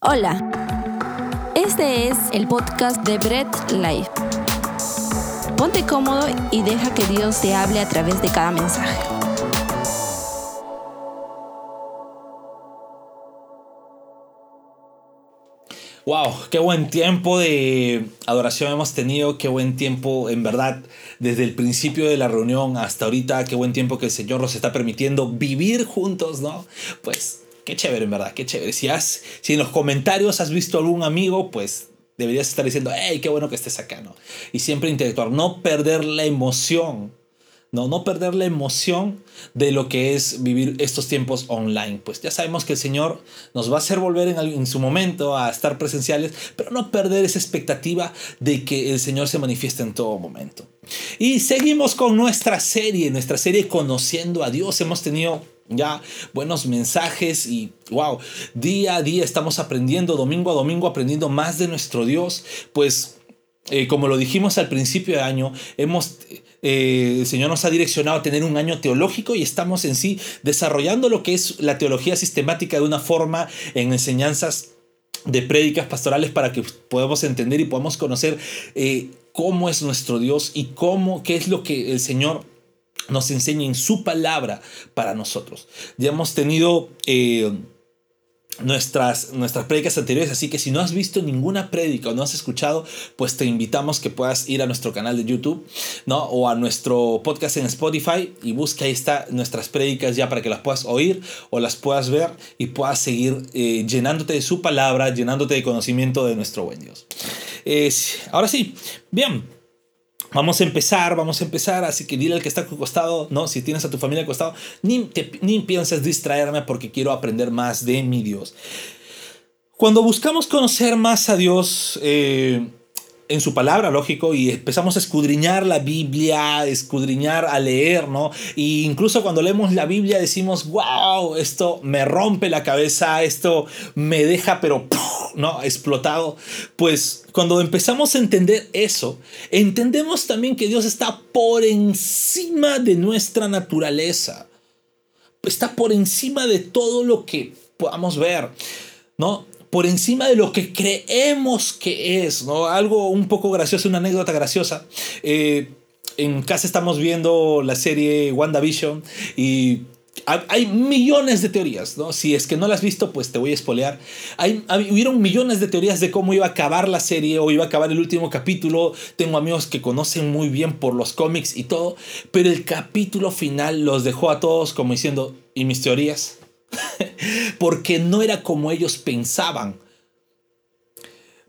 Hola, este es el podcast de Bread Life. Ponte cómodo y deja que Dios te hable a través de cada mensaje. Wow, qué buen tiempo de adoración hemos tenido, qué buen tiempo, en verdad, desde el principio de la reunión hasta ahorita, qué buen tiempo que el Señor nos está permitiendo vivir juntos, ¿no? Pues Qué chévere, en verdad, qué chévere. Si, has, si en los comentarios has visto algún amigo, pues deberías estar diciendo, hey, qué bueno que estés acá, ¿no? Y siempre interactuar, no perder la emoción, ¿no? No perder la emoción de lo que es vivir estos tiempos online. Pues ya sabemos que el Señor nos va a hacer volver en, en su momento a estar presenciales, pero no perder esa expectativa de que el Señor se manifieste en todo momento. Y seguimos con nuestra serie, nuestra serie Conociendo a Dios. Hemos tenido ya buenos mensajes y wow, día a día estamos aprendiendo, domingo a domingo aprendiendo más de nuestro Dios, pues eh, como lo dijimos al principio de año, hemos, eh, el Señor nos ha direccionado a tener un año teológico y estamos en sí desarrollando lo que es la teología sistemática de una forma en enseñanzas de prédicas pastorales para que podamos entender y podamos conocer eh, cómo es nuestro Dios y cómo, qué es lo que el Señor nos enseña en su palabra para nosotros. Ya hemos tenido eh, nuestras, nuestras prédicas anteriores, así que si no has visto ninguna prédica o no has escuchado, pues te invitamos que puedas ir a nuestro canal de YouTube, ¿no? O a nuestro podcast en Spotify y busca ahí nuestras prédicas ya para que las puedas oír o las puedas ver y puedas seguir eh, llenándote de su palabra, llenándote de conocimiento de nuestro buen Dios. ahora sí, bien. Vamos a empezar, vamos a empezar, así que dile al que está a costado, ¿no? Si tienes a tu familia al costado, ni, ni pienses distraerme porque quiero aprender más de mi Dios. Cuando buscamos conocer más a Dios, eh, en su palabra, lógico, y empezamos a escudriñar la Biblia, escudriñar, a leer, ¿no? Y incluso cuando leemos la Biblia decimos, wow, esto me rompe la cabeza, esto me deja, pero, ¿no? Explotado. Pues cuando empezamos a entender eso, entendemos también que Dios está por encima de nuestra naturaleza. Está por encima de todo lo que podamos ver, ¿no? Por encima de lo que creemos que es, ¿no? Algo un poco gracioso, una anécdota graciosa. Eh, en casa estamos viendo la serie WandaVision y hay millones de teorías, ¿no? Si es que no las has visto, pues te voy a espolear. Hay, hubieron millones de teorías de cómo iba a acabar la serie o iba a acabar el último capítulo. Tengo amigos que conocen muy bien por los cómics y todo, pero el capítulo final los dejó a todos como diciendo, ¿y mis teorías? porque no era como ellos pensaban.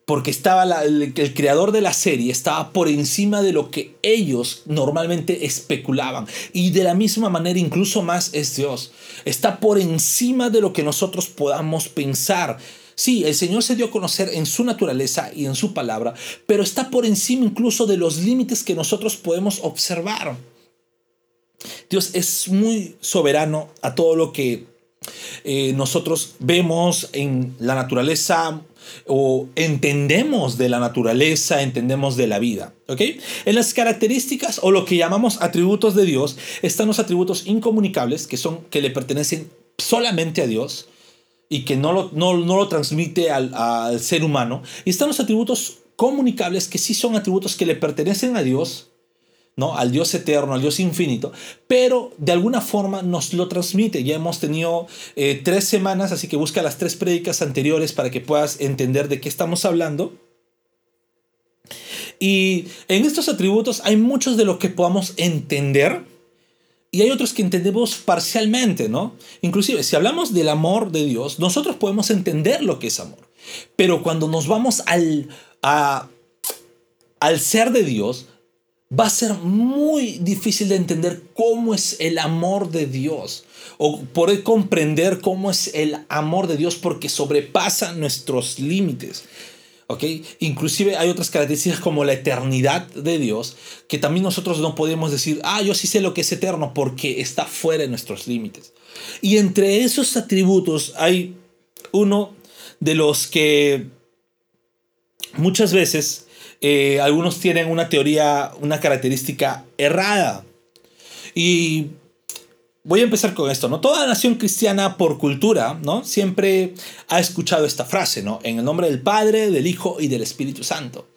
Porque estaba el, creador de la serie estaba por encima de lo que ellos normalmente especulaban. Y de la misma manera, incluso más, es Dios. Está por encima de lo que nosotros podamos pensar. Sí, el Señor se dio a conocer en su naturaleza y en su palabra, pero está por encima incluso de los límites que nosotros podemos observar. Dios es muy soberano a todo lo que eh, nosotros vemos en la naturaleza o entendemos de la naturaleza, entendemos de la vida. ¿ok? En las características o lo que llamamos atributos de Dios están los atributos incomunicables, que son que le pertenecen solamente a Dios y que no lo, no, lo transmite al, al ser humano. Y están los atributos comunicables, que sí son atributos que le pertenecen a Dios ¿no? Al Dios eterno, al Dios infinito, pero de alguna forma nos lo transmite. Ya hemos tenido eh, tres semanas, así que busca las tres prédicas anteriores para que puedas entender de qué estamos hablando. Y en estos atributos hay muchos de lo que podamos entender y hay otros que entendemos parcialmente, ¿no? Inclusive, si hablamos del amor de Dios, nosotros podemos entender lo que es amor. Pero cuando nos vamos al, al ser de Dios, va a ser muy difícil de entender cómo es el amor de Dios o poder comprender cómo es el amor de Dios porque sobrepasa nuestros límites. ¿ok? Inclusive hay otras características como la eternidad de Dios que también nosotros no podemos decir, ah, yo sí sé lo que es eterno porque está fuera de nuestros límites. Y entre esos atributos hay uno de los que muchas veces eh, algunos tienen una teoría, una característica errada. Y voy a empezar con esto, ¿no? Toda nación cristiana por cultura, ¿no? Siempre ha escuchado esta frase, ¿no? En el nombre del Padre, del Hijo y del Espíritu Santo.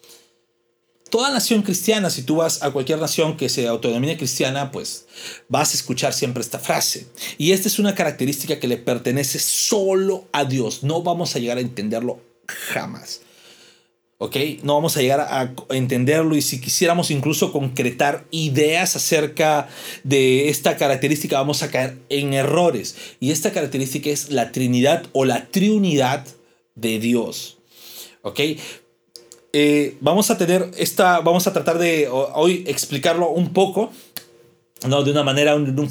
Toda nación cristiana, si tú vas a cualquier nación que se autodenomine cristiana, pues vas a escuchar siempre esta frase. Y esta es una característica que le pertenece solo a Dios. No vamos a llegar a entenderlo jamás. ¿Ok? No vamos a llegar a entenderlo y si quisiéramos incluso concretar ideas acerca de esta característica vamos a caer en errores. Y esta característica es la Trinidad o la Triunidad de Dios, ¿ok? Eh, vamos a tener esta, vamos a tratar de hoy explicarlo un poco. ¿no? de una manera, de, un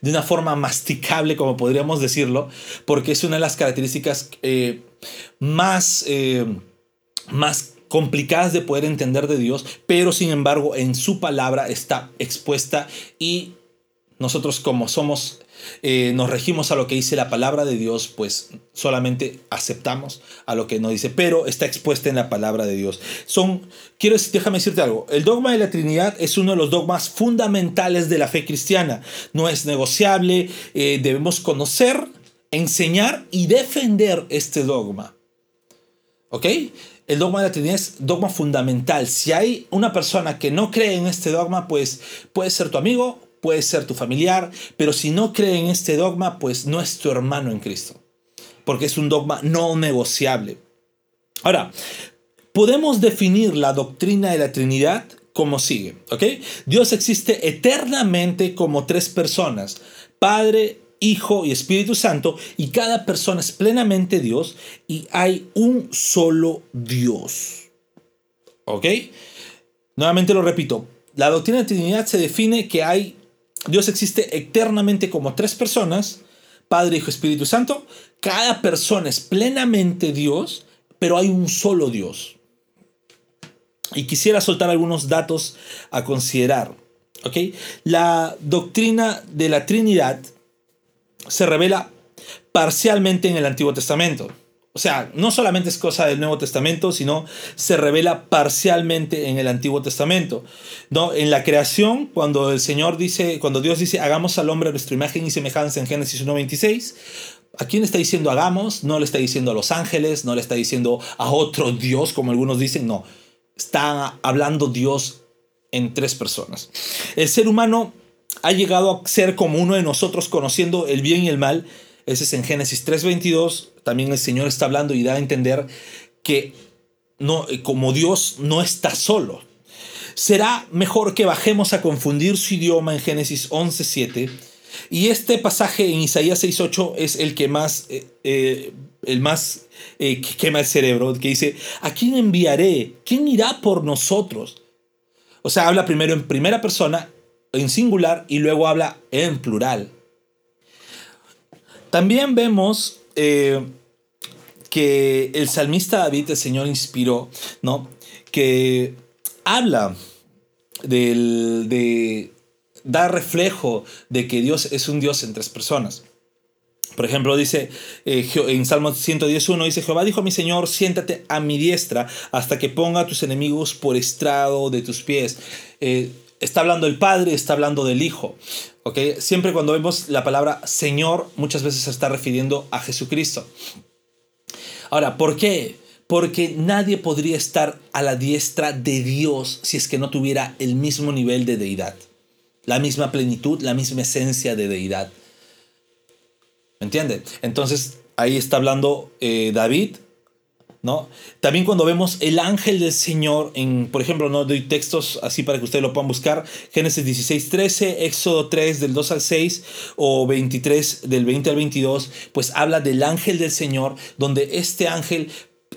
de una forma masticable, como podríamos decirlo, porque es una de las características eh, más eh, más complicadas de poder entender de Dios, pero sin embargo en su palabra está expuesta y nosotros como somos, eh, nos regimos a lo que dice la palabra de Dios, pues solamente aceptamos a lo que nos dice, pero está expuesta en la palabra de Dios. Son, quiero déjame decirte algo, el dogma de la Trinidad es uno de los dogmas fundamentales de la fe cristiana, no es negociable, eh, debemos conocer, enseñar y defender este dogma. ¿Ok? El dogma de la Trinidad es dogma fundamental. Si hay una persona que no cree en este dogma, pues puede ser tu amigo, puede ser tu familiar, pero si no cree en este dogma, pues no es tu hermano en Cristo, porque es un dogma no negociable. Ahora, podemos definir la doctrina de la Trinidad como sigue, ¿ok? Dios existe eternamente como tres personas, Padre, Hijo y Espíritu Santo, y cada persona es plenamente Dios, y hay un solo Dios. ¿Ok? Nuevamente lo repito, la doctrina de Trinidad se define que hay, Dios existe eternamente como tres personas, Padre, Hijo, Espíritu Santo, cada persona es plenamente Dios, pero hay un solo Dios. Y quisiera soltar algunos datos a considerar. ¿ok? La doctrina de la Trinidad se revela parcialmente en el Antiguo Testamento. O sea, no solamente es cosa del Nuevo Testamento, sino se revela parcialmente en el Antiguo Testamento. ¿no? En la creación, cuando el Señor dice, cuando Dios dice, hagamos al hombre nuestra imagen y semejanza en Génesis 1.26, ¿a quién está diciendo hagamos? No le está diciendo a los ángeles, no le está diciendo a otro Dios, como algunos dicen, no. Está hablando Dios en tres personas. El ser humano ha llegado a ser como uno de nosotros conociendo el bien y el mal. Ese es en Génesis 3:22. También el Señor está hablando y da a entender que no, como Dios no está solo. Será mejor que bajemos a confundir su idioma en Génesis 11:7. Y este pasaje en Isaías 6:8 es el que más, eh, eh, el más eh, quema el cerebro, que dice, ¿a quién enviaré? ¿Quién irá por nosotros? O sea, habla primero en primera persona en singular y luego habla en plural. También vemos eh, que el salmista David, el Señor inspiró, ¿no? Que habla del, de dar reflejo de que Dios es un Dios en tres personas. Por ejemplo, dice eh, en Salmo 111, dice, Jehová dijo a mi Señor, siéntate a mi diestra hasta que ponga a tus enemigos por estrado de tus pies. Eh, está hablando el Padre, está hablando del Hijo. Siempre cuando vemos la palabra Señor, muchas veces se está refiriendo a Jesucristo. Ahora, ¿por qué? Porque nadie podría estar a la diestra de Dios si es que no tuviera el mismo nivel de deidad, la misma plenitud, la misma esencia de deidad. ¿Me entiende? Entonces, ahí está hablando eh, David ¿no? También cuando vemos el ángel del Señor, en, por ejemplo, no doy textos así para que ustedes lo puedan buscar, Génesis 16, 13, Éxodo 3 del 2 al 6 o 23 del 20 al 22, pues habla del ángel del Señor, donde este ángel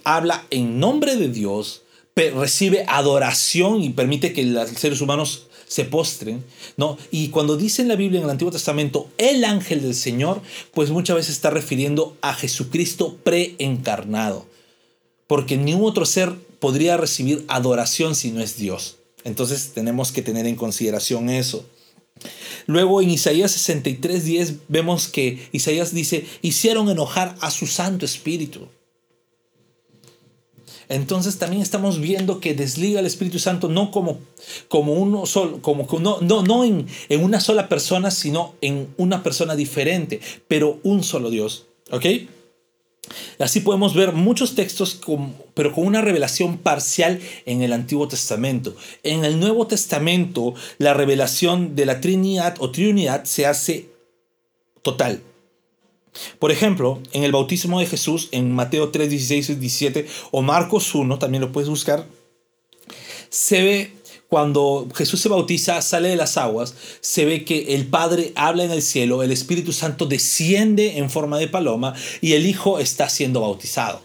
habla en nombre de Dios, recibe adoración y permite que los seres humanos se postren, ¿no? Y cuando dice en la Biblia en el Antiguo Testamento el ángel del Señor, pues muchas veces está refiriendo a Jesucristo preencarnado porque ningún otro ser podría recibir adoración si no es Dios. Entonces tenemos que tener en consideración eso. Luego en Isaías 63:10 vemos que Isaías dice, hicieron enojar a su Santo Espíritu. entonces también estamos viendo que desliga el Espíritu Santo no como, como uno solo, como no, no, no en, en una sola persona, sino en una persona diferente, pero un solo Dios. ¿Ok? Así podemos ver muchos textos, pero con una revelación parcial en el Antiguo Testamento. En el Nuevo Testamento, la revelación de la Trinidad o Trinidad se hace total. Por ejemplo, en el bautismo de Jesús, en Mateo 3, 16 y 17, o Marcos 1, también lo puedes buscar, se ve cuando Jesús se bautiza, sale de las aguas, se ve que el Padre habla en el cielo, el Espíritu Santo desciende en forma de paloma y el Hijo está siendo bautizado.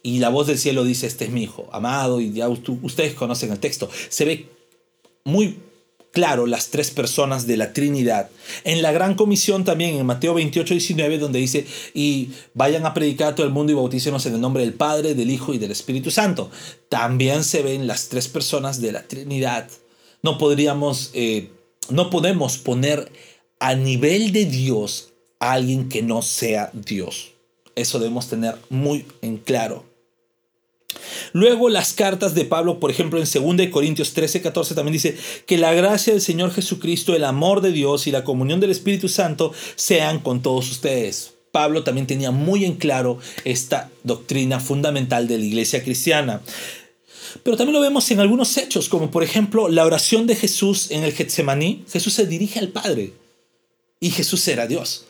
Y la voz del cielo dice, este es mi Hijo, amado, y ya ustedes conocen el texto. Se ve muy claro las tres personas de la Trinidad. En la Gran Comisión también, en Mateo 28, 19, donde dice, y vayan a predicar a todo el mundo y bautícenos en el nombre del Padre, del Hijo y del Espíritu Santo. También se ven las tres personas de la Trinidad. No podríamos, eh, no podemos poner a nivel de Dios a alguien que no sea Dios. Eso debemos tener muy en claro. Luego las cartas de Pablo, por ejemplo, en 2 Corintios 13, 14 también dice que la gracia del Señor Jesucristo, el amor de Dios y la comunión del Espíritu Santo sean con todos ustedes. Pablo también tenía muy en claro esta doctrina fundamental de la iglesia cristiana. Pero también lo vemos en algunos hechos, como por ejemplo la oración de Jesús en el Getsemaní. Jesús se dirige al Padre y Jesús era Dios,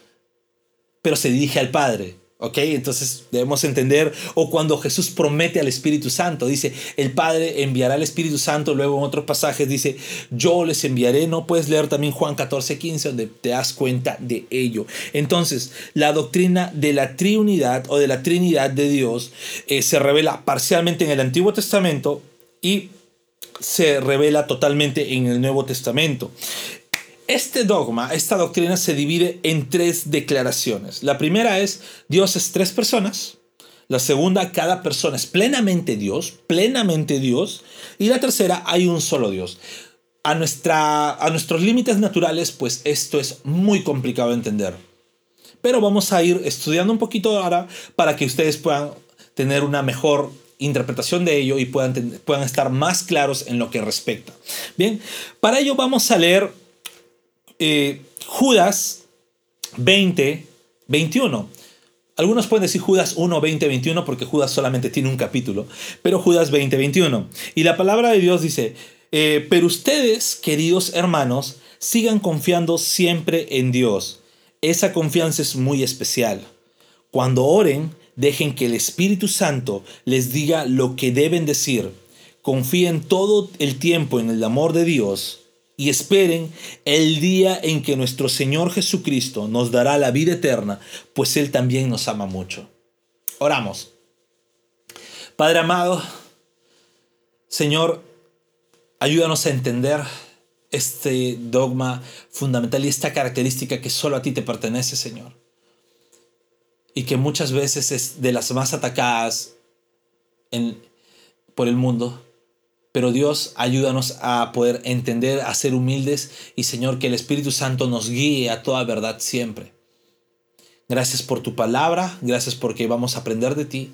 pero se dirige al Padre. ¿Ok? Entonces debemos entender, o cuando Jesús promete al Espíritu Santo, dice, el Padre enviará al Espíritu Santo, luego en otros pasajes dice, yo les enviaré, no puedes leer también Juan 14, 15, donde te das cuenta de ello. Entonces, la doctrina de la Trinidad o de la Trinidad de Dios eh, se revela parcialmente en el Antiguo Testamento y se revela totalmente en el Nuevo Testamento. Este dogma, esta doctrina se divide en tres declaraciones. La primera es Dios es tres personas. La segunda, cada persona es plenamente Dios, plenamente Dios. Y la tercera, hay un solo Dios. A, nuestra, a nuestros límites naturales, pues esto es muy complicado de entender. Pero vamos a ir estudiando un poquito ahora para que ustedes puedan tener una mejor interpretación de ello y puedan, puedan estar más claros en lo que respecta. Bien, para ello vamos a leer eh, Judas 20, 21. Algunos pueden decir Judas 1, 20, 21 porque Judas solamente tiene un capítulo, pero Judas 20, 21. Y la palabra de Dios dice, eh, pero ustedes, queridos hermanos, sigan confiando siempre en Dios. Esa confianza es muy especial. Cuando oren, dejen que el Espíritu Santo les diga lo que deben decir. Confíen todo el tiempo en el amor de Dios y esperen el día en que nuestro Señor Jesucristo nos dará la vida eterna, pues Él también nos ama mucho. Oramos. Padre amado, Señor, ayúdanos a entender este dogma fundamental y esta característica que solo a ti te pertenece, Señor. Y que muchas veces es de las más atacadas en, por el mundo pero Dios, ayúdanos a poder entender, a ser humildes y Señor, que el Espíritu Santo nos guíe a toda verdad siempre. Gracias por tu palabra, gracias porque vamos a aprender de ti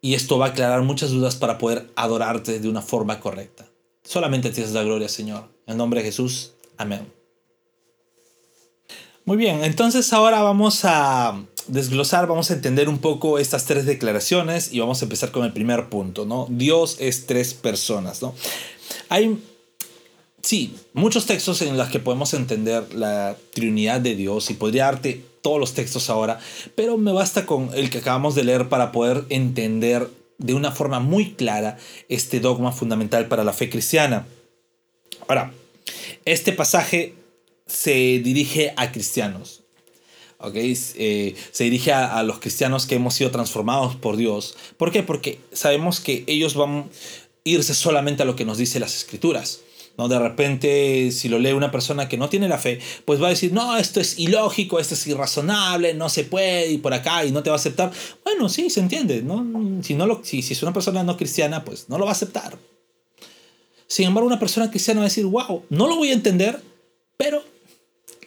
y esto va a aclarar muchas dudas para poder adorarte de una forma correcta. Solamente tienes la gloria, Señor. En nombre de Jesús, amén. Muy bien, entonces ahora vamos a desglosar, vamos a entender un poco estas tres declaraciones y vamos a empezar con el primer punto, ¿no? Dios es tres personas, ¿no? Hay, sí, muchos textos en los que podemos entender la Trinidad de Dios y podría darte todos los textos ahora, pero me basta con el que acabamos de leer para poder entender de una forma muy clara este dogma fundamental para la fe cristiana. Ahora, este pasaje se dirige a cristianos. Okay, eh, se dirige a, los cristianos que hemos sido transformados por Dios. ¿Por qué? Porque sabemos que ellos van a irse solamente a lo que nos dice las escrituras. ¿no? De repente, si lo lee una persona que no tiene la fe, pues va a decir, no, esto es ilógico, esto es irrazonable, no se puede ir por acá y no te va a aceptar. Bueno, sí, se entiende. ¿no? Si, no lo, si, si es una persona no cristiana, pues no lo va a aceptar. Sin embargo, una persona cristiana va a decir, wow, no lo voy a entender, pero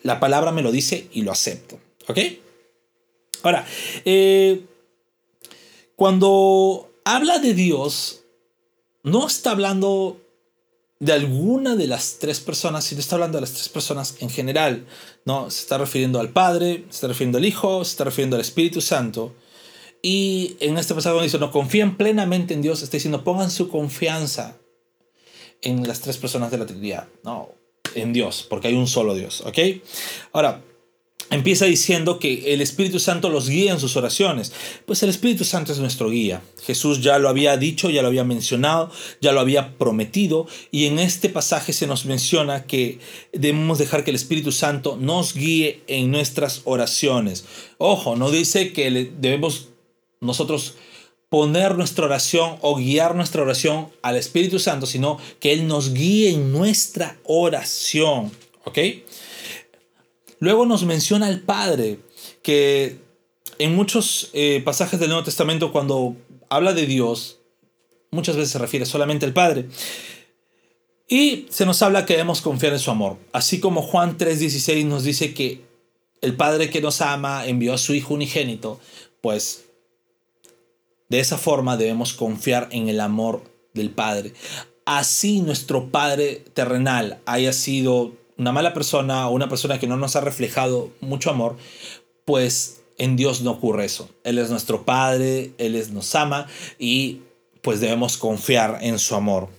la palabra me lo dice y lo acepto. ¿Ok? Ahora, eh, cuando habla de Dios, no está hablando de alguna de las tres personas, sino está hablando de las tres personas en general. ¿no? Se está refiriendo al Padre, se está refiriendo al Hijo, se está refiriendo al Espíritu Santo. Y en este pasaje dice, no confían plenamente en Dios, está diciendo, pongan su confianza en las tres personas de la Trinidad, no, en Dios, porque hay un solo Dios, ¿ok? Ahora, empieza diciendo que el Espíritu Santo los guía en sus oraciones. Pues el Espíritu Santo es nuestro guía. Jesús ya lo había dicho, ya lo había mencionado, ya lo había prometido y en este pasaje se nos menciona que debemos dejar que el Espíritu Santo nos guíe en nuestras oraciones. Ojo, no dice que debemos nosotros poner nuestra oración o guiar nuestra oración al Espíritu Santo, sino que Él nos guíe en nuestra oración. ¿Ok? Luego nos menciona el Padre, que en muchos eh, pasajes del Nuevo Testamento cuando habla de Dios, muchas veces se refiere solamente al Padre. Y se nos habla que debemos confiar en su amor. Así como Juan 3:16 nos dice que el Padre que nos ama envió a su Hijo unigénito, pues de esa forma debemos confiar en el amor del Padre. Así nuestro Padre terrenal haya sido una mala persona o una persona que no nos ha reflejado mucho amor, pues en Dios no ocurre eso. Él es nuestro Padre, Él es, nos ama y pues debemos confiar en su amor.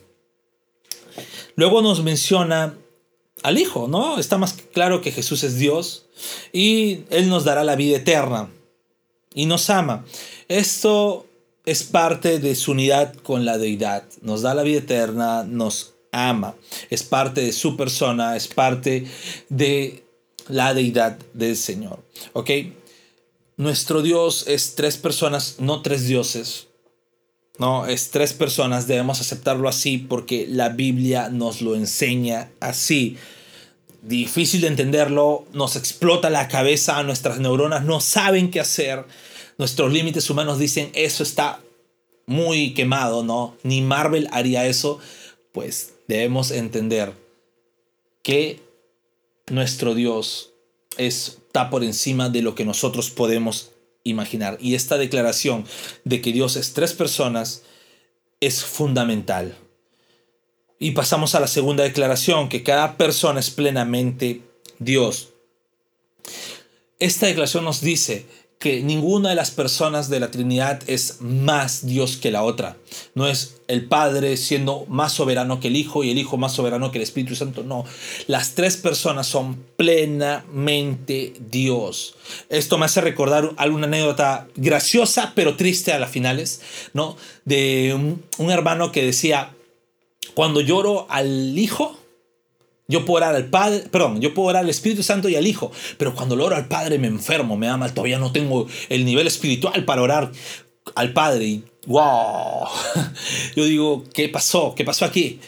Luego nos menciona al Hijo, ¿no? Está más claro que Jesús es Dios y Él nos dará la vida eterna y nos ama. Esto es parte de su unidad con la deidad. Nos da la vida eterna, nos ama, es parte de su persona, es parte de la deidad del Señor. ¿Ok? Nuestro Dios es tres personas, no tres dioses. No, es tres personas, debemos aceptarlo así porque la Biblia nos lo enseña así. Difícil de entenderlo, nos explota la cabeza, nuestras neuronas no saben qué hacer. Nuestros límites humanos dicen, eso está muy quemado, ¿no? Ni Marvel haría eso. Pues debemos entender que nuestro Dios está por encima de lo que nosotros podemos imaginar. Y esta declaración de que Dios es tres personas es fundamental. Y pasamos a la segunda declaración, que cada persona es plenamente Dios. Esta declaración nos dice que ninguna de las personas de la Trinidad es más Dios que la otra. No es el Padre siendo más soberano que el Hijo y el Hijo más soberano que el Espíritu Santo. No, las tres personas son plenamente Dios. Esto me hace recordar alguna anécdota graciosa pero triste a las finales, ¿no? De un, un hermano que decía, cuando lloro al Hijo, yo puedo orar al Padre, perdón, yo puedo orar al Espíritu Santo y al Hijo, pero cuando lo oro al Padre me enfermo, me da mal, todavía no tengo el nivel espiritual para orar al Padre. Wow, yo digo, ¿qué pasó? ¿Qué pasó aquí?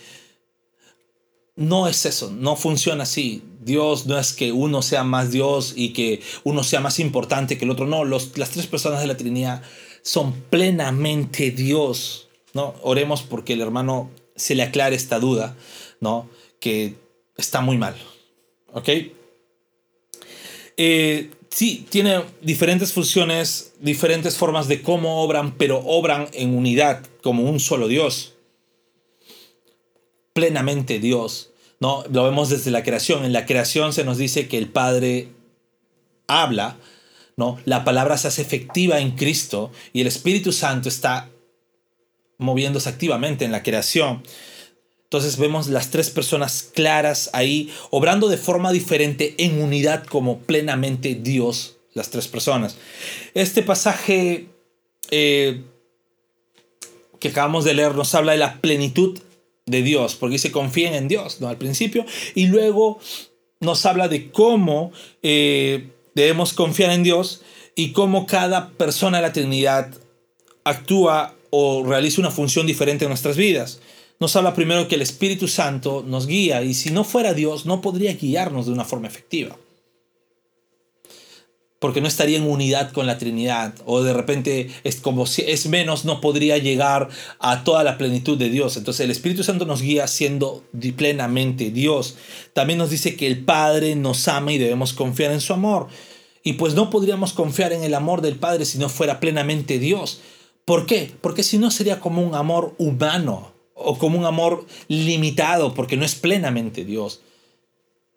No es eso, no funciona así. Dios no es que uno sea más Dios y que uno sea más importante que el otro. No, los, las tres personas de la Trinidad son plenamente Dios. ¿no? Oremos porque el hermano se le aclare esta duda, ¿no? Que está muy mal. ¿Ok? Eh, sí, tiene diferentes funciones, diferentes formas de cómo obran, pero obran en unidad, como un solo Dios. Plenamente Dios. ¿no? Lo vemos desde la creación. En la creación se nos dice que el Padre habla, ¿no? La palabra se hace efectiva en Cristo y el Espíritu Santo está moviéndose activamente en la creación. Entonces vemos las tres personas claras ahí, obrando de forma diferente, en unidad como plenamente Dios, las tres personas. Este pasaje eh, que acabamos de leer nos habla de la plenitud de Dios, porque dice confíen en Dios, ¿no? Al principio, y luego nos habla de cómo eh, debemos confiar en Dios y cómo cada persona de la Trinidad actúa o realiza una función diferente en nuestras vidas nos habla primero que el Espíritu Santo nos guía y si no fuera Dios no podría guiarnos de una forma efectiva. Porque no estaría en unidad con la Trinidad o de repente es como si es menos no podría llegar a toda la plenitud de Dios. Entonces el Espíritu Santo nos guía siendo plenamente Dios. También nos dice que el Padre nos ama y debemos confiar en su amor. Y pues no podríamos confiar en el amor del Padre si no fuera plenamente Dios ¿Por qué? Porque si no sería como un amor humano o como un amor limitado, porque no es plenamente Dios.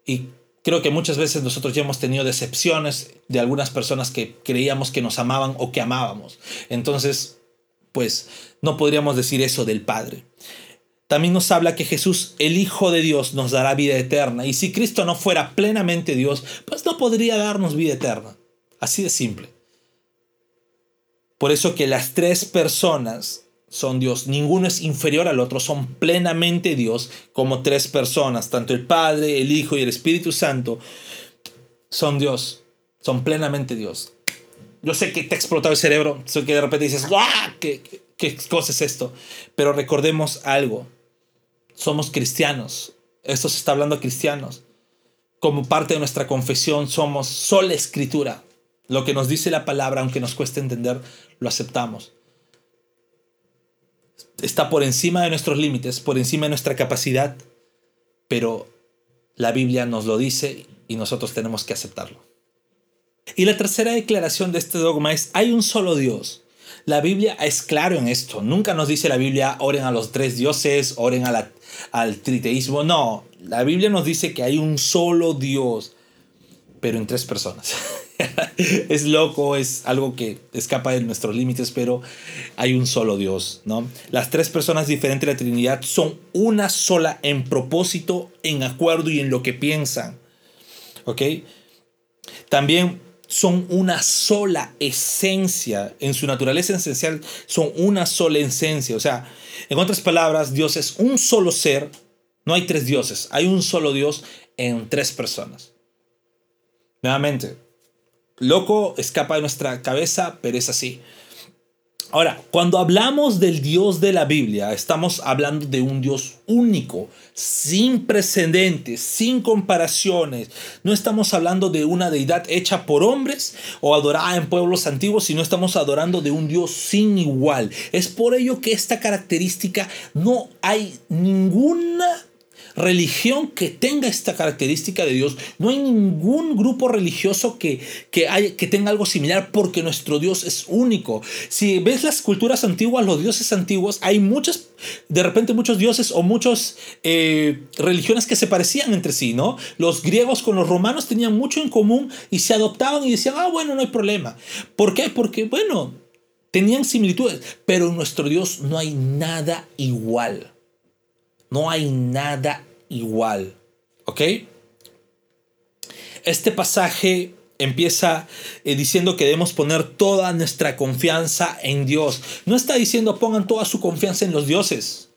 Y creo que muchas veces nosotros ya hemos tenido decepciones de algunas personas que creíamos que nos amaban o que amábamos. Entonces, pues no podríamos decir eso del Padre. También nos habla que Jesús, el Hijo de Dios, nos dará vida eterna. Y si Cristo no fuera plenamente Dios, pues no podría darnos vida eterna. Así de simple. Por eso que las tres personas son Dios. Ninguno es inferior al otro, son plenamente Dios como tres personas. Tanto el Padre, el Hijo y el Espíritu Santo son Dios, son plenamente Dios. Yo sé que te ha explotado el cerebro, sé que de repente dices, ¡ah! ¿Qué, qué cosa es esto? Pero recordemos algo, somos cristianos, esto se está hablando a cristianos. Como parte de nuestra confesión somos sola escritura. Lo que nos dice la palabra, aunque nos cueste entender, lo aceptamos está por encima de nuestros límites, por encima de nuestra capacidad, pero la Biblia nos lo dice y nosotros tenemos que aceptarlo. Y la tercera declaración de este dogma es, hay un solo Dios. La Biblia es claro en esto. Nunca nos dice la Biblia, oren a los tres dioses, oren al triteísmo. No, la Biblia nos dice que hay un solo Dios, pero en tres personas. es loco, es algo que escapa de nuestros límites, pero hay un solo Dios, ¿no? Las tres personas diferentes de la Trinidad son una sola en propósito, en acuerdo y en lo que piensan, ¿ok? También son una sola esencia, en su naturaleza esencial son una sola esencia, o sea, en otras palabras, Dios es un solo ser, no hay tres dioses, hay un solo Dios en tres personas. Nuevamente, loco, escapa de nuestra cabeza, pero es así. Ahora, cuando hablamos del Dios de la Biblia, estamos hablando de un Dios único, sin precedentes, sin comparaciones. No estamos hablando de una deidad hecha por hombres o adorada en pueblos antiguos, sino estamos adorando de un Dios sin igual. Es por ello que esta característica no hay ninguna religión que tenga esta característica de Dios. No hay ningún grupo religioso que, que, que tenga algo similar porque nuestro Dios es único. Si ves las culturas antiguas, los dioses antiguos, hay muchas, de repente muchos dioses o muchas eh, religiones que se parecían entre sí, ¿no? Los griegos con los romanos tenían mucho en común y se adoptaban y decían, ah, bueno, no hay problema. ¿Por qué? Porque, bueno, tenían similitudes, pero en nuestro Dios no hay nada igual. No hay nada igual. ¿Ok? Este pasaje empieza eh, diciendo que debemos poner toda nuestra confianza en Dios. No está diciendo pongan toda su confianza en los dioses.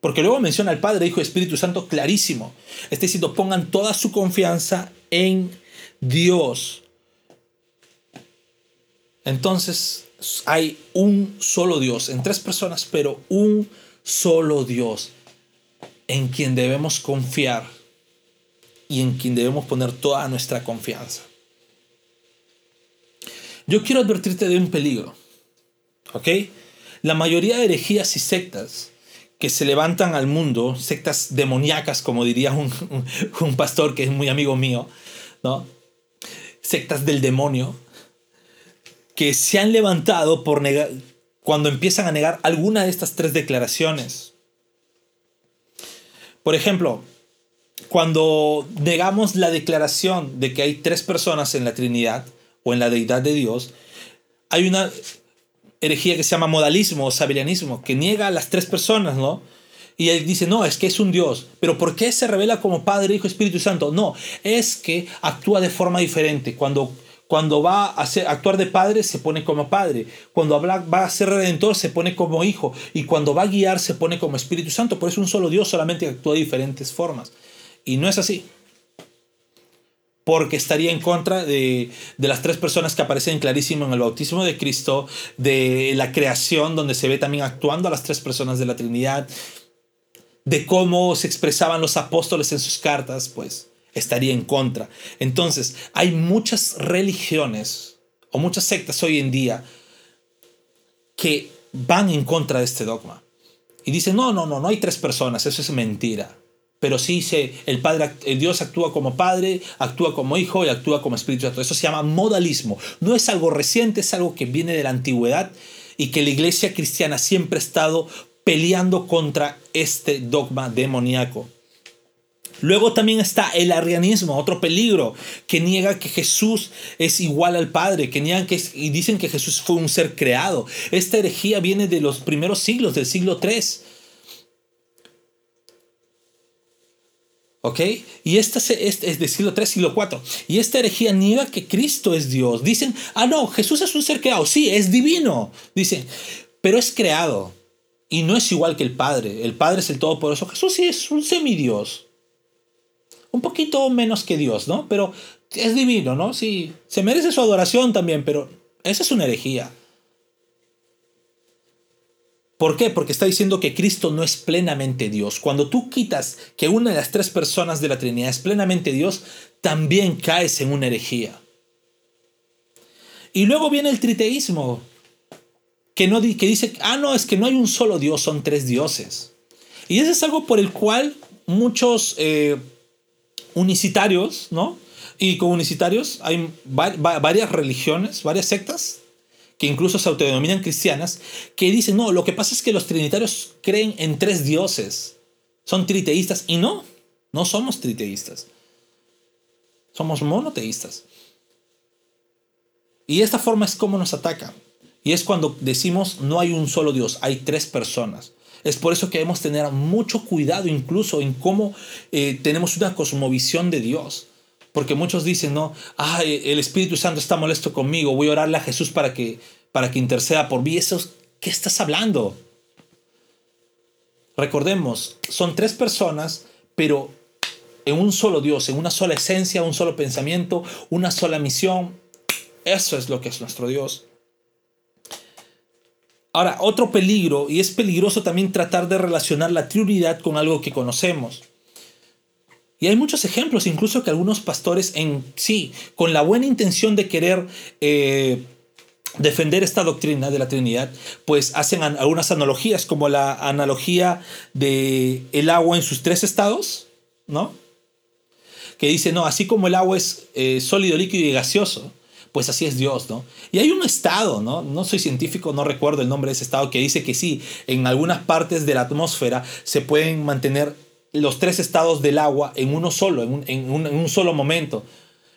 Porque luego menciona al Padre, Hijo y Espíritu Santo clarísimo. Está diciendo pongan toda su confianza en Dios. Entonces hay un solo Dios, en tres personas, pero un solo Dios en quien debemos confiar y en quien debemos poner toda nuestra confianza. Yo quiero advertirte de un peligro, ¿ok? La mayoría de herejías y sectas que se levantan al mundo, sectas demoníacas, como diría un, un pastor que es muy amigo mío, ¿no? Sectas del demonio, que se han levantado por negar, cuando empiezan a negar alguna de estas tres declaraciones por ejemplo, cuando negamos la declaración de que hay tres personas en la Trinidad o en la deidad de Dios, hay una herejía que se llama modalismo o sabelianismo, que niega a las tres personas, ¿no? Y él dice, no, es que es un Dios. Pero ¿por qué se revela como Padre, Hijo, Espíritu Santo? No, es que actúa de forma diferente. Cuando cuando va a actuar de padre, se pone como padre. Cuando habla, va a ser redentor, se pone como hijo. Y cuando va a guiar, se pone como Espíritu Santo. Por eso un solo Dios solamente actúa de diferentes formas. Y no es así. Porque estaría en contra de, de las tres personas que aparecen clarísimo en el bautismo de Cristo, de la creación, donde se ve también actuando a las tres personas de la Trinidad, de cómo se expresaban los apóstoles en sus cartas, pues estaría en contra. Entonces, hay muchas religiones o muchas sectas hoy en día que van en contra de este dogma. Y dicen, no, no, no, no hay tres personas, eso es mentira. Pero sí se, el Padre, el Dios actúa como Padre, actúa como Hijo y actúa como Espíritu Santo. Eso se llama modalismo. No es algo reciente, es algo que viene de la antigüedad y que la iglesia cristiana siempre ha estado peleando contra este dogma demoníaco. Luego también está el arrianismo, otro peligro, que niega que Jesús es igual al Padre, que niegan que y dicen que Jesús fue un ser creado. Esta herejía viene de los primeros siglos, del siglo III. ¿Ok? Y esta es, es del siglo III, siglo IV. Y esta herejía niega que Cristo es Dios. Dicen, ah, no, Jesús es un ser creado. Sí, es divino. Dicen, pero es creado. Y no es igual que el Padre. El Padre es el Todopoderoso. Jesús sí es un semidios. Un poquito menos que Dios, ¿no? Pero es divino, ¿no? Sí, se merece su adoración también, pero esa es una herejía. ¿Por qué? Porque está diciendo que Cristo no es plenamente Dios. Cuando tú quitas que una de las tres personas de la Trinidad es plenamente Dios, también caes en una herejía. Y luego viene el triteísmo, que, no, que dice, ah, no, es que no hay un solo Dios, son tres dioses. Y eso es algo por el cual muchos eh, unicitarios, ¿no? Y con unicitarios hay varias religiones, varias sectas que incluso se autodenominan cristianas, que dicen, no, lo que pasa es que los trinitarios creen en tres dioses, son triteístas, y no, no somos triteístas, somos monoteístas. Y esta forma es como nos atacan. Y es cuando decimos no hay un solo Dios, hay tres personas. Es por eso que debemos tener mucho cuidado incluso en cómo eh, tenemos una cosmovisión de Dios. Porque muchos dicen, no, ah, el Espíritu Santo está molesto conmigo, voy a orarle a Jesús para que, para que interceda por mí. Eso, ¿Qué estás hablando? Recordemos, son tres personas, pero en un solo Dios, en una sola esencia, un solo pensamiento, una sola misión. Eso es lo que es nuestro Dios. Ahora, otro peligro, y es peligroso también tratar de relacionar la Trinidad con algo que conocemos. Y hay muchos ejemplos, incluso que algunos pastores en sí, con la buena intención de querer eh, defender esta doctrina de la Trinidad, pues hacen algunas analogías, como la analogía de agua en sus tres estados, ¿no? Que dice, no, así como el agua es eh, sólido, líquido y gaseoso, pues así es Dios, ¿no? Y hay un estado, ¿no? No soy científico, no recuerdo el nombre de ese estado, que dice que sí, en algunas partes de la atmósfera se pueden mantener los tres estados del agua en uno solo, en un, solo momento,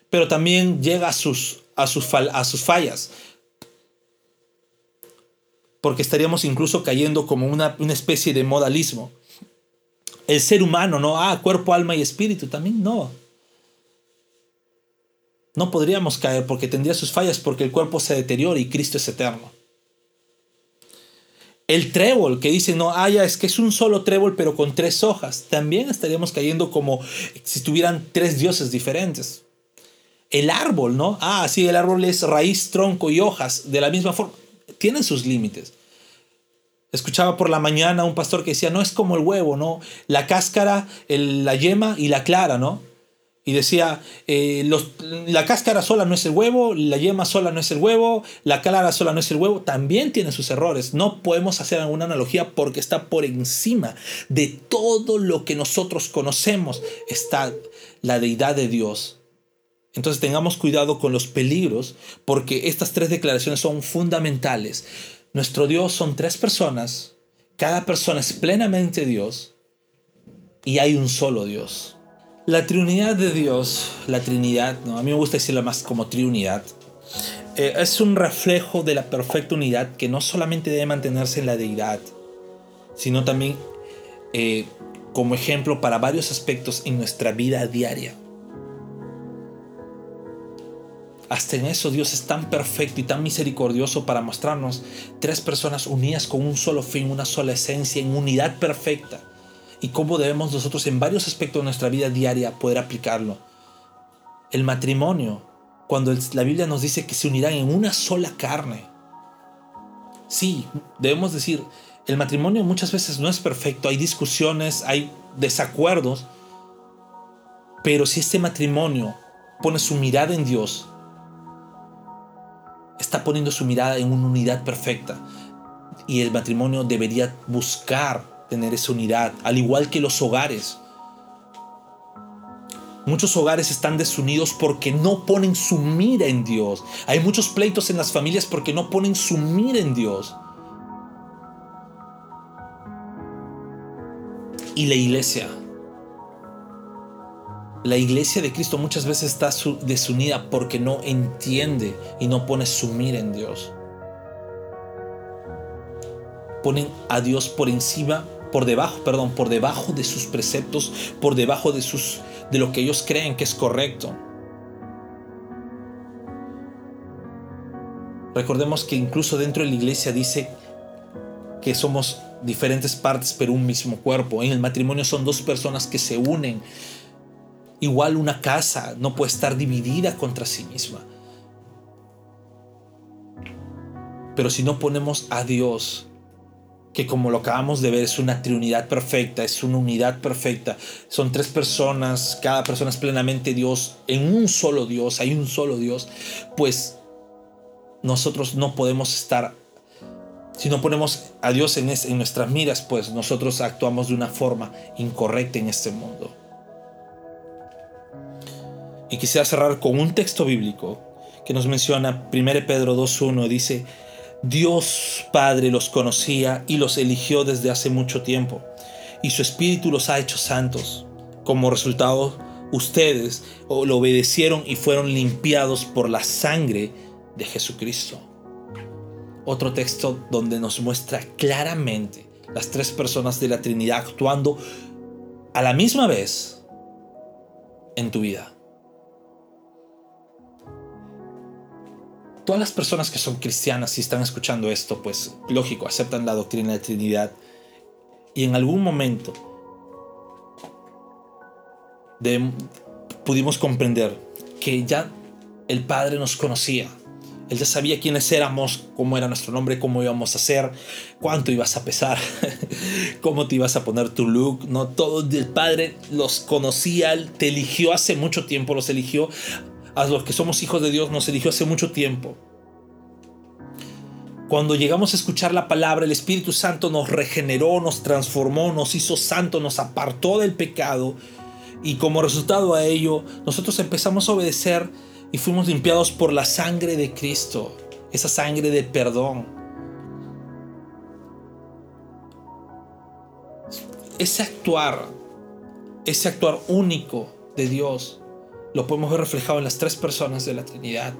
pero también llega a sus, a sus, a sus fallas, porque estaríamos incluso cayendo como una, una especie de modalismo. El ser humano, ¿no? Ah, cuerpo, alma y espíritu, también no. No podríamos caer porque tendría sus fallas porque el cuerpo se deteriora y Cristo es eterno. El trébol, que dice, no, ah, es que es un solo trébol pero con tres hojas. También estaríamos cayendo como si tuvieran tres dioses diferentes. El árbol, ¿no? Ah, sí, el árbol es raíz, tronco y hojas, de la misma forma. Tienen sus límites. Escuchaba por la mañana un pastor que decía, no es como el huevo, ¿no? La cáscara, la yema y la clara, ¿no? Y decía, eh, la cáscara sola no es el huevo, la yema sola no es el huevo, la clara sola no es el huevo, también tiene sus errores. No podemos hacer alguna analogía porque está por encima de todo lo que nosotros conocemos, está la deidad de Dios. Entonces tengamos cuidado con los peligros porque estas tres declaraciones son fundamentales. Nuestro Dios son tres personas, cada persona es plenamente Dios y hay un solo Dios. La Trinidad de Dios, la Trinidad, ¿no? a mí me gusta decirla más como Trinidad, eh, es un reflejo de la perfecta unidad que no solamente debe mantenerse en la deidad, sino también eh, como ejemplo para varios aspectos en nuestra vida diaria. Hasta en eso Dios es tan perfecto y tan misericordioso para mostrarnos tres personas unidas con un solo fin, una sola esencia, en unidad perfecta y cómo debemos nosotros en varios aspectos de nuestra vida diaria poder aplicarlo. El matrimonio, cuando la Biblia nos dice que se unirán en una sola carne. Sí, debemos decir, el matrimonio muchas veces no es perfecto, hay discusiones, hay desacuerdos, pero si este matrimonio pone su mirada en Dios, está poniendo su mirada en una unidad perfecta. Y el matrimonio debería buscar tener esa unidad, al igual que los hogares. Muchos hogares están desunidos porque no ponen su mira en Dios. Hay muchos pleitos en las familias porque no ponen su mira en Dios. Y la iglesia. La iglesia de Cristo muchas veces está desunida porque no entiende y no pone su mira en Dios. Ponen a Dios por encima por debajo, perdón, por debajo de sus preceptos, por debajo de sus de lo que ellos creen que es correcto. Recordemos que incluso dentro de la iglesia dice que somos diferentes partes pero un mismo cuerpo. En el matrimonio son dos personas que se unen. Igual una casa no puede estar dividida contra sí misma. Pero si no ponemos a Dios, que como lo acabamos de ver es una trinidad perfecta, es una unidad perfecta, son tres personas, cada persona es plenamente Dios, en un solo Dios, hay un solo Dios, pues nosotros no podemos estar, si no ponemos a Dios en, en nuestras miras, pues nosotros actuamos de una forma incorrecta en este mundo. Y quisiera cerrar con un texto bíblico que nos menciona 1 Pedro 2.1, dice, Dios Padre los conocía y los eligió desde hace mucho tiempo, y su Espíritu los ha hecho santos. Como resultado, ustedes lo obedecieron y fueron limpiados por la sangre de Jesucristo. Otro texto donde nos muestra claramente las tres personas de la Trinidad actuando a la misma vez en tu vida. Todas las personas que son cristianas y están escuchando esto, pues lógico, aceptan la doctrina de Trinidad y en algún momento pudimos comprender que ya el Padre nos conocía, él ya sabía quiénes éramos, cómo era nuestro nombre, cómo íbamos a ser, cuánto ibas a pesar, cómo te ibas a poner tu look. No, todo el Padre los conocía, te eligió hace mucho tiempo, los eligió a los que somos hijos de Dios, nos eligió hace mucho tiempo. Cuando llegamos a escuchar la palabra, el Espíritu Santo nos regeneró, nos transformó, nos hizo santo, nos apartó del pecado y como resultado a ello, nosotros empezamos a obedecer y fuimos limpiados por la sangre de Cristo, esa sangre de perdón. Ese actuar, ese actuar único de Dios, lo podemos ver reflejado en las tres personas de la Trinidad.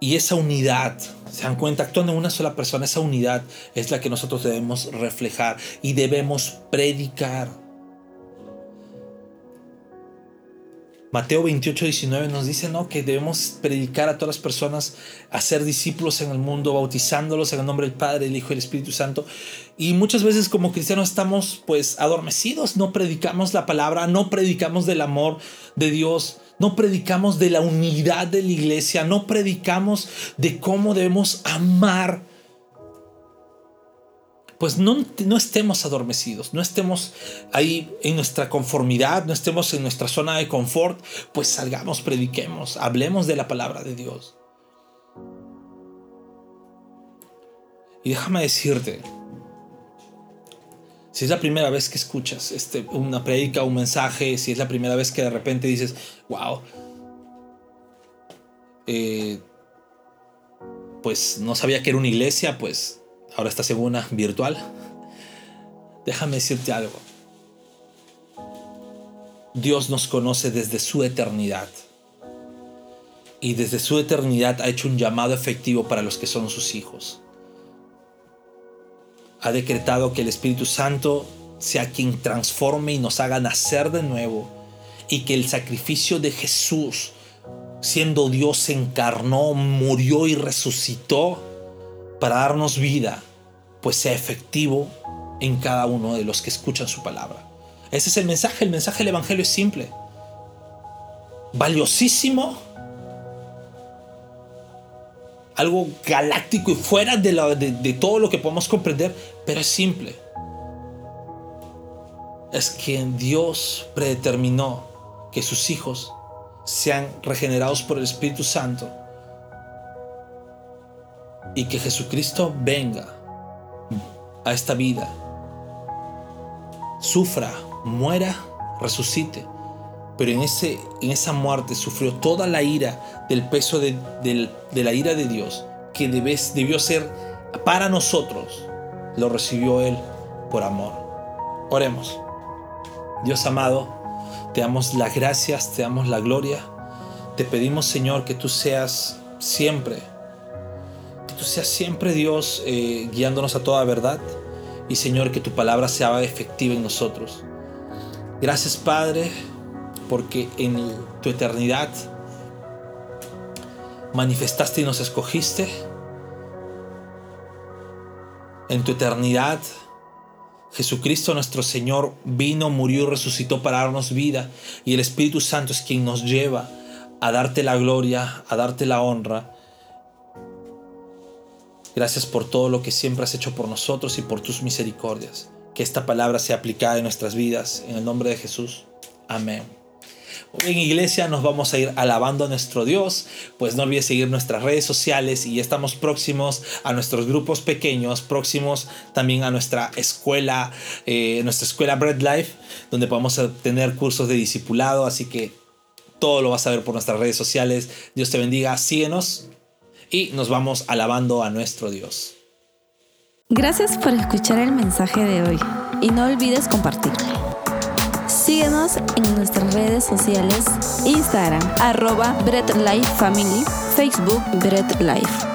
Y esa unidad, se dan cuenta, actuando en una sola persona, esa unidad es la que nosotros debemos reflejar y debemos predicar. Mateo 28, 19 nos dice ¿no? que debemos predicar a todas las personas, hacer discípulos en el mundo, bautizándolos en el nombre del Padre, el Hijo y el Espíritu Santo. Y muchas veces como cristianos estamos pues adormecidos, no predicamos la palabra, no predicamos del amor de Dios no predicamos de la unidad de la iglesia, no predicamos de cómo debemos amar. Pues no, no estemos adormecidos, no estemos ahí en nuestra conformidad, no estemos en nuestra zona de confort, pues salgamos, prediquemos, hablemos de la palabra de Dios. Y déjame decirte, si es la primera vez que escuchas este, una predica, un mensaje, si es la primera vez que de repente dices, wow, eh, pues no sabía que era una iglesia, pues ahora estás en una virtual. Déjame decirte algo. Dios nos conoce desde su eternidad. Y desde su eternidad ha hecho un llamado efectivo para los que son sus hijos ha decretado que el Espíritu Santo sea quien transforme y nos haga nacer de nuevo y que el sacrificio de Jesús, siendo Dios, se encarnó, murió y resucitó para darnos vida, pues sea efectivo en cada uno de los que escuchan su palabra. Ese es el mensaje, el mensaje del Evangelio es simple, valiosísimo algo galáctico y fuera de, de, todo lo que podemos comprender, pero es simple. Es que Dios predeterminó que sus hijos sean regenerados por el Espíritu Santo y que Jesucristo venga a esta vida, sufra, muera, resucite pero en, ese, en esa muerte sufrió toda la ira del peso de, la ira de Dios que debes, debió ser para nosotros, lo recibió Él por amor. Oremos. Dios amado, te damos las gracias, te damos la gloria. Te pedimos, Señor, que tú seas siempre, que tú seas siempre Dios eh, guiándonos a toda verdad. Y Señor, que tu palabra sea efectiva en nosotros. Gracias, Padre, porque en tu eternidad manifestaste y nos escogiste. En tu eternidad, Jesucristo nuestro Señor vino, murió y resucitó para darnos vida. Y el Espíritu Santo es quien nos lleva a darte la gloria, a darte la honra. Gracias por todo lo que siempre has hecho por nosotros y por tus misericordias. Que esta palabra sea aplicada en nuestras vidas. En el nombre de Jesús. Amén. En iglesia nos vamos a ir alabando a nuestro Dios, pues no olvides seguir nuestras redes sociales y estamos próximos a nuestros grupos pequeños, próximos también a nuestra escuela, eh, nuestra escuela Bread Life, donde podemos tener cursos de discipulado, así que todo lo vas a ver por nuestras redes sociales. Dios te bendiga, síguenos y nos vamos alabando a nuestro Dios. Gracias por escuchar el mensaje de hoy y no olvides compartirlo. Síguenos en nuestras redes sociales, Instagram, arroba Bread Life Family, Facebook Bread Life.